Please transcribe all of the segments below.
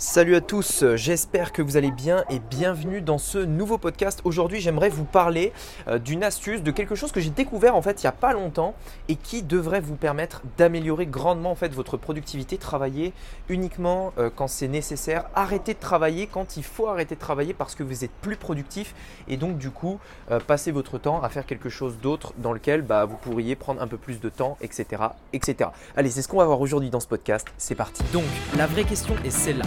Salut à tous, j'espère que vous allez bien et bienvenue dans ce nouveau podcast. Aujourd'hui j'aimerais vous parler euh, d'une astuce, de quelque chose que j'ai découvert en fait il n'y a pas longtemps et qui devrait vous permettre d'améliorer grandement en fait votre productivité, travailler uniquement euh, quand c'est nécessaire, arrêter de travailler quand il faut arrêter de travailler parce que vous êtes plus productif et donc du coup euh, passer votre temps à faire quelque chose d'autre dans lequel bah, vous pourriez prendre un peu plus de temps, etc. etc. Allez, c'est ce qu'on va voir aujourd'hui dans ce podcast, c'est parti. Donc la vraie question est celle-là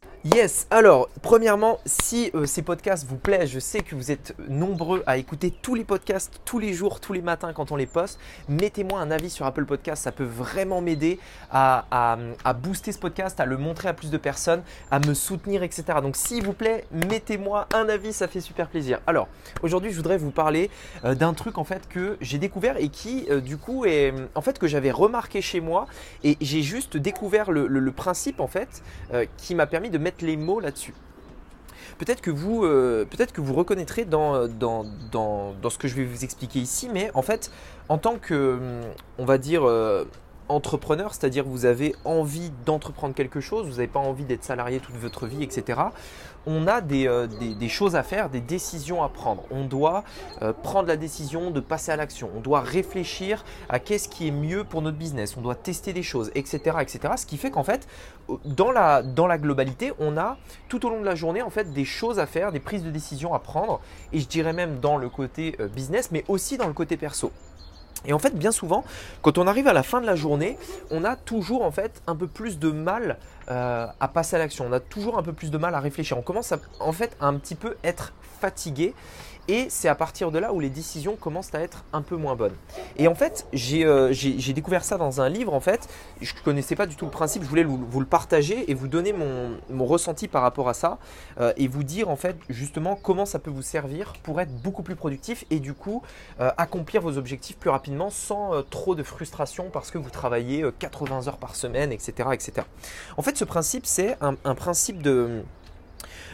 Yes, alors premièrement, si euh, ces podcasts vous plaisent, je sais que vous êtes nombreux à écouter tous les podcasts tous les jours, tous les matins quand on les poste, mettez-moi un avis sur Apple Podcasts, ça peut vraiment m'aider à, à, booster ce podcast, à le montrer à plus de personnes, à me soutenir, etc. Donc s'il vous plaît, mettez-moi un avis, ça fait super plaisir. Alors aujourd'hui, je voudrais vous parler euh, d'un truc en fait que j'ai découvert et qui euh, du coup est en fait que j'avais remarqué chez moi et j'ai juste découvert le, le, principe en fait qui m'a permis de mettre les mots là-dessus. Peut-être que, vous, euh, reconnaîtrez dans, dans, ce que je vais vous expliquer ici, mais en fait, en tant que, on va dire, euh, entrepreneur, c'est-à-dire vous avez envie d'entreprendre quelque chose, vous n'avez pas envie d'être salarié toute votre vie, etc. On a euh, des, choses à faire, des décisions à prendre. On doit euh, prendre la décision de passer à l'action. On doit réfléchir à qu'est-ce qui est mieux pour notre business. On doit tester des choses, etc. etc. Ce qui fait qu'en fait, dans la, dans la globalité, on a tout au long de la journée en fait des choses à faire, des prises de décision à prendre. Et je dirais même dans le côté euh, business, mais aussi dans le côté perso. Et en fait, bien souvent, quand on arrive à la fin de la journée, on a toujours en fait un peu plus de mal euh, à passer à l'action. On a toujours un peu plus de mal à réfléchir. On commence à, en fait à un petit peu être fatigué et c'est à partir de là où les décisions commencent à être un peu moins bonnes. Et en fait, j'ai euh, découvert ça dans un livre. En fait, je ne connaissais pas du tout le principe. Je voulais vous, le partager et vous donner mon, ressenti par rapport à ça euh, et vous dire en fait justement comment ça peut vous servir pour être beaucoup plus productif et du coup accomplir vos objectifs plus rapidement sans trop de frustration parce que vous travaillez 80 heures par semaine, etc., etc. En fait, ce principe, c'est un, principe de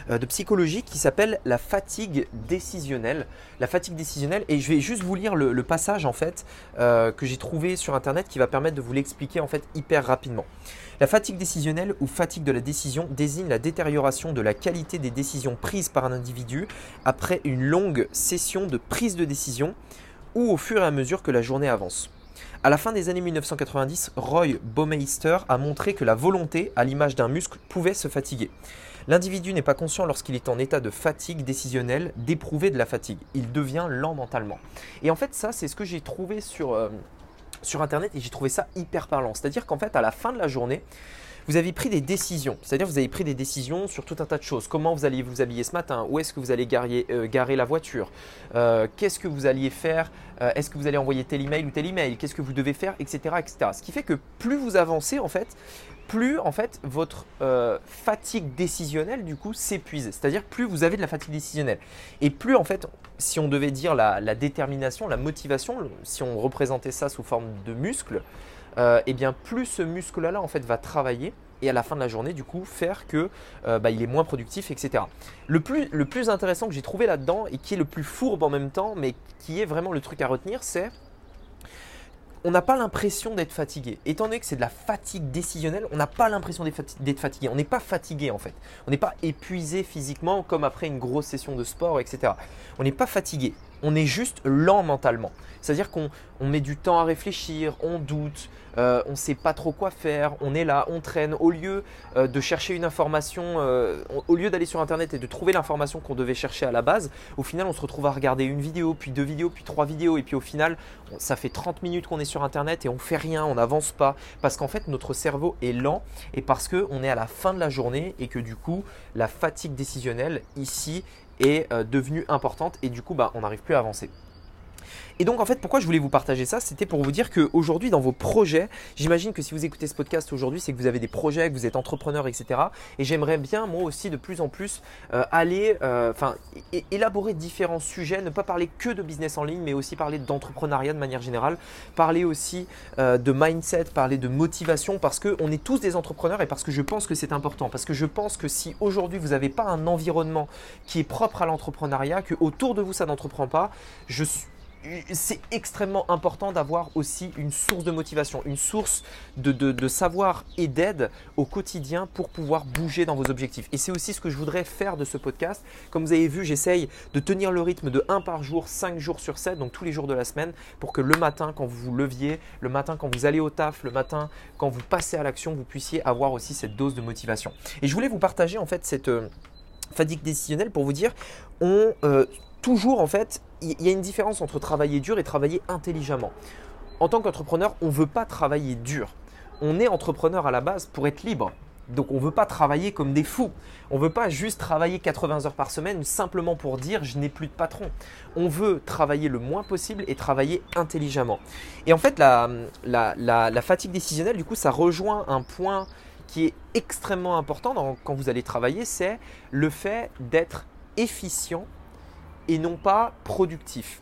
euh, de psychologie qui s'appelle la fatigue décisionnelle. La fatigue décisionnelle, et je vais juste vous lire le, passage en fait euh, que j'ai trouvé sur internet qui va permettre de vous l'expliquer en fait hyper rapidement. La fatigue décisionnelle ou fatigue de la décision désigne la détérioration de la qualité des décisions prises par un individu après une longue session de prise de décision ou au fur et à mesure que la journée avance. À la fin des années 1990, Roy Baumeister a montré que la volonté, à l'image d'un muscle, pouvait se fatiguer. L'individu n'est pas conscient lorsqu'il est en état de fatigue décisionnelle d'éprouver de la fatigue. Il devient lent mentalement. Et en fait, ça, c'est ce que j'ai trouvé sur, euh, sur Internet et j'ai trouvé ça hyper parlant. C'est-à-dire qu'en fait, à la fin de la journée, vous avez pris des décisions. C'est-à-dire vous avez pris des décisions sur tout un tas de choses. Comment vous allez vous habiller ce matin? Où est-ce que vous allez garer, euh, garer la voiture? Euh, Qu'est-ce que vous alliez faire? Est-ce que vous allez envoyer tel email ou tel email? Qu'est-ce que vous devez faire? Etc. etc. Ce qui fait que plus vous avancez, en fait, plus en fait votre euh, fatigue décisionnelle du coup s'épuise. C'est-à-dire plus vous avez de la fatigue décisionnelle. Et plus en fait, si on devait dire la, détermination, la motivation, si on représentait ça sous forme de muscle, euh, eh bien plus ce muscle-là en fait va travailler et à la fin de la journée du coup faire que euh, bah, il est moins productif, etc. Le plus, le plus intéressant que j'ai trouvé là-dedans et qui est le plus fourbe en même temps, mais qui est vraiment le truc à retenir, c'est on n'a pas l'impression d'être fatigué. Étant donné que c'est de la fatigue décisionnelle, on n'a pas l'impression d'être fatigué. On n'est pas fatigué en fait. On n'est pas épuisé physiquement comme après une grosse session de sport, etc. On n'est pas fatigué. On est juste lent mentalement. C'est-à-dire qu'on met du temps à réfléchir, on doute, euh, on ne sait pas trop quoi faire, on est là, on traîne. Au lieu euh, de chercher une information, euh, au lieu d'aller sur Internet et de trouver l'information qu'on devait chercher à la base, au final on se retrouve à regarder une vidéo, puis deux vidéos, puis trois vidéos, et puis au final ça fait 30 minutes qu'on est sur Internet et on fait rien, on n'avance pas, parce qu'en fait notre cerveau est lent et parce qu'on est à la fin de la journée et que du coup la fatigue décisionnelle ici est devenue importante et du coup bah, on n'arrive plus à avancer. Et donc en fait, pourquoi je voulais vous partager ça C'était pour vous dire qu'aujourd'hui, dans vos projets, j'imagine que si vous écoutez ce podcast aujourd'hui, c'est que vous avez des projets, que vous êtes entrepreneur, etc. Et j'aimerais bien, moi aussi, de plus en plus euh, aller, euh, enfin, élaborer différents sujets, ne pas parler que de business en ligne, mais aussi parler d'entrepreneuriat de manière générale, parler aussi euh, de mindset, parler de motivation, parce qu'on est tous des entrepreneurs et parce que je pense que c'est important. Parce que je pense que si aujourd'hui vous n'avez pas un environnement qui est propre à l'entrepreneuriat, que autour de vous ça n'entreprend pas, je suis c'est extrêmement important d'avoir aussi une source de motivation, une source de, savoir et d'aide au quotidien pour pouvoir bouger dans vos objectifs. Et c'est aussi ce que je voudrais faire de ce podcast. Comme vous avez vu, j'essaye de tenir le rythme de 1 par jour, 5 jours sur 7, donc tous les jours de la semaine, pour que le matin, quand vous vous leviez, le matin, quand vous allez au taf, le matin, quand vous passez à l'action, vous puissiez avoir aussi cette dose de motivation. Et je voulais vous partager en fait cette euh, fatigue décisionnelle pour vous dire, on, euh, toujours, en fait, il y a une différence entre travailler dur et travailler intelligemment. En tant qu'entrepreneur, on ne veut pas travailler dur. On est entrepreneur à la base pour être libre. Donc on ne veut pas travailler comme des fous. On ne veut pas juste travailler 80 heures par semaine simplement pour dire je n'ai plus de patron. On veut travailler le moins possible et travailler intelligemment. Et en fait, la, la, fatigue décisionnelle, du coup, ça rejoint un point qui est extrêmement important quand vous allez travailler, c'est le fait d'être efficient et non pas productif.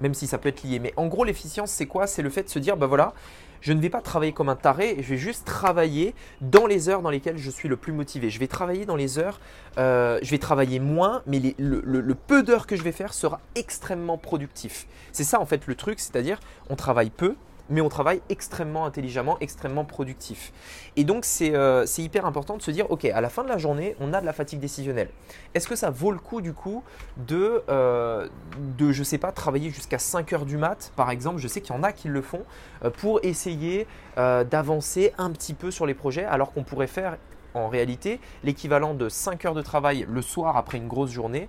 Même si ça peut être lié. Mais en gros, l'efficience, c'est quoi? C'est le fait de se dire, ben voilà, je ne vais pas travailler comme un taré, je vais juste travailler dans les heures dans lesquelles je suis le plus motivé. Je vais travailler dans les heures, euh, je vais travailler moins, mais le, peu d'heures que je vais faire sera extrêmement productif. C'est ça en fait le truc, c'est-à-dire on travaille peu, mais on travaille extrêmement intelligemment, extrêmement productif. Et donc euh, c'est hyper important de se dire, ok, à la fin de la journée, on a de la fatigue décisionnelle. Est-ce que ça vaut le coup du coup de, euh, de je sais pas, travailler jusqu'à 5 heures du mat, par exemple, je sais qu'il y en a qui le font, euh, pour essayer d'avancer un petit peu sur les projets, alors qu'on pourrait faire en réalité l'équivalent de 5 heures de travail le soir après une grosse journée,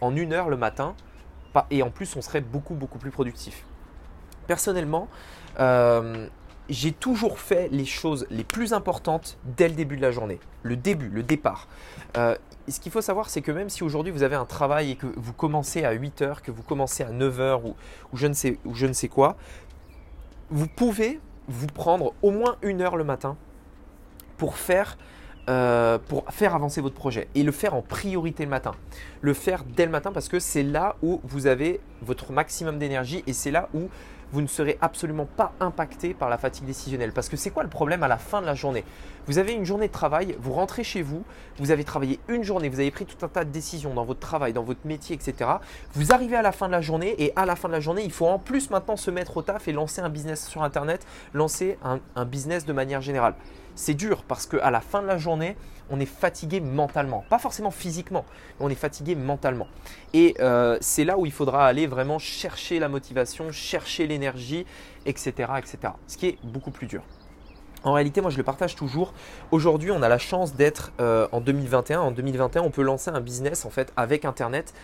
en une heure le matin, et en plus on serait beaucoup beaucoup plus productif. Personnellement, euh, j'ai toujours fait les choses les plus importantes dès le début de la journée. Le début, le départ. Euh, ce qu'il faut savoir, c'est que même si aujourd'hui vous avez un travail et que vous commencez à 8 heures, que vous commencez à 9 heures ou, je, ne sais, quoi, vous pouvez vous prendre au moins une heure le matin pour faire euh, pour faire avancer votre projet et le faire en priorité le matin. Le faire dès le matin parce que c'est là où vous avez votre maximum d'énergie et c'est là où vous ne serez absolument pas impacté par la fatigue décisionnelle. Parce que c'est quoi le problème à la fin de la journée? Vous avez une journée de travail, vous rentrez chez vous, vous avez travaillé une journée, vous avez pris tout un tas de décisions dans votre travail, dans votre métier, etc. Vous arrivez à la fin de la journée et à la fin de la journée, il faut en plus maintenant se mettre au taf et lancer un business sur Internet, lancer un business de manière générale c'est dur parce qu'à la fin de la journée, on est fatigué mentalement. Pas forcément physiquement, mais on est fatigué mentalement. Et euh, c'est là où il faudra aller vraiment chercher la motivation, chercher l'énergie, etc., etc. Ce qui est beaucoup plus dur. En réalité, moi je le partage toujours. Aujourd'hui, on a la chance d'être euh, en 2021. En 2021, on peut lancer un business en fait avec Internet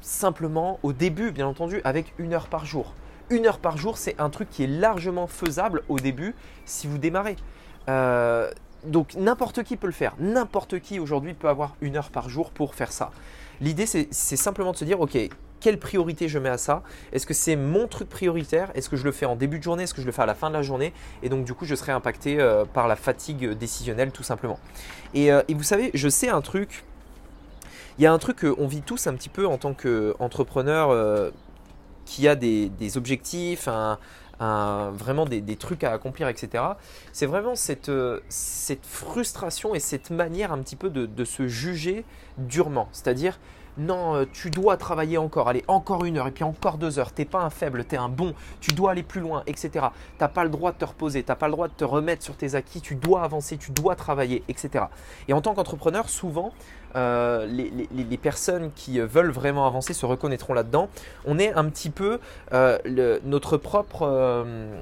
simplement au début, bien entendu, avec une heure par jour. Une heure par jour, c'est un truc qui est largement faisable au début si vous démarrez. Euh, donc n'importe qui peut le faire. N'importe qui aujourd'hui peut avoir une heure par jour pour faire ça. L'idée, c'est simplement de se dire, OK, quelle priorité je mets à ça? Est-ce que c'est mon truc prioritaire? Est-ce que je le fais en début de journée? Est-ce que je le fais à la fin de la journée? Et donc du coup, je serai impacté euh, par la fatigue décisionnelle tout simplement. Euh, et, vous savez, je sais un truc. Il y a un truc qu'on vit tous un petit peu en tant qu'entrepreneur qui a des, objectifs, vraiment des, trucs à accomplir, etc. C'est vraiment cette, euh, cette frustration et cette manière un petit peu de, se juger durement. C'est-à-dire, non, euh, tu dois travailler encore, allez, encore une heure, et puis encore deux heures, t'es pas un faible, tu es un bon, tu dois aller plus loin, etc. T'as pas le droit de te reposer, t'as pas le droit de te remettre sur tes acquis, tu dois avancer, tu dois travailler, etc. Et en tant qu'entrepreneur, souvent, euh, les, personnes qui veulent vraiment avancer se reconnaîtront là-dedans. On est un petit peu euh, notre propre, euh,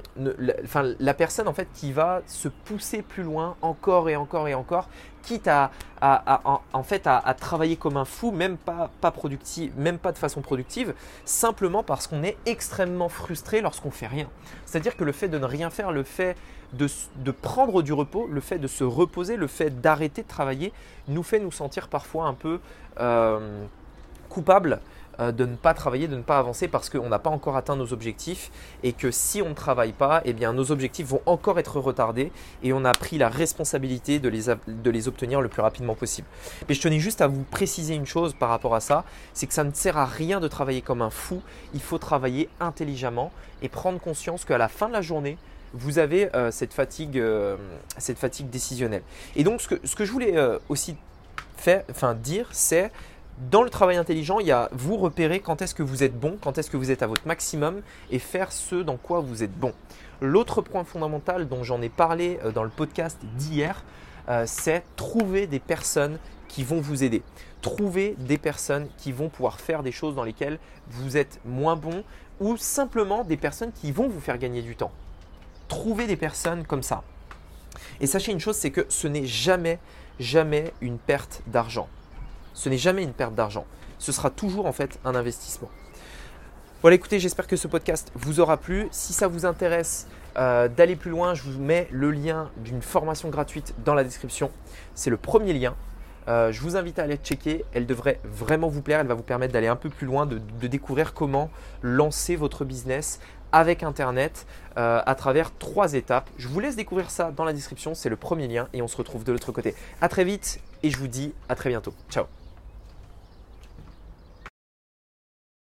enfin la personne en fait qui va se pousser plus loin encore et encore et encore, quitte à, en, fait à, travailler comme un fou, même pas, pas même pas de façon productive, simplement parce qu'on est extrêmement frustré lorsqu'on fait rien. C'est-à-dire que le fait de ne rien faire, le fait de, prendre du repos, le fait de se reposer, le fait d'arrêter de travailler, nous fait nous sentir parfois un peu euh, coupables de ne pas travailler, de ne pas avancer parce qu'on n'a pas encore atteint nos objectifs et que si on ne travaille pas, eh bien nos objectifs vont encore être retardés et on a pris la responsabilité de les, de les obtenir le plus rapidement possible. Mais je tenais juste à vous préciser une chose par rapport à ça, c'est que ça ne sert à rien de travailler comme un fou, il faut travailler intelligemment et prendre conscience qu'à la fin de la journée, vous avez euh, cette, fatigue, euh, cette fatigue décisionnelle. Et donc, ce que, ce que je voulais euh, aussi faire, enfin, dire, c'est dans le travail intelligent, il y a vous repérer quand est-ce que vous êtes bon, quand est-ce que vous êtes à votre maximum et faire ce dans quoi vous êtes bon. L'autre point fondamental dont j'en ai parlé dans le podcast d'hier, c'est trouver des personnes qui vont vous aider. Trouver des personnes qui vont pouvoir faire des choses dans lesquelles vous êtes moins bon ou simplement des personnes qui vont vous faire gagner du temps. Trouvez des personnes comme ça. Et sachez une chose, c'est que ce n'est jamais, jamais une perte d'argent. Ce n'est jamais une perte d'argent. Ce sera toujours en fait un investissement. Voilà, écoutez, j'espère que ce podcast vous aura plu. Si ça vous intéresse euh, d'aller plus loin, je vous mets le lien d'une formation gratuite dans la description. C'est le premier lien. Euh, je vous invite à aller checker. Elle devrait vraiment vous plaire. Elle va vous permettre d'aller un peu plus loin, de, découvrir comment lancer votre business avec Internet euh, à travers trois étapes. Je vous laisse découvrir ça dans la description. C'est le premier lien et on se retrouve de l'autre côté. À très vite et je vous dis à très bientôt. Ciao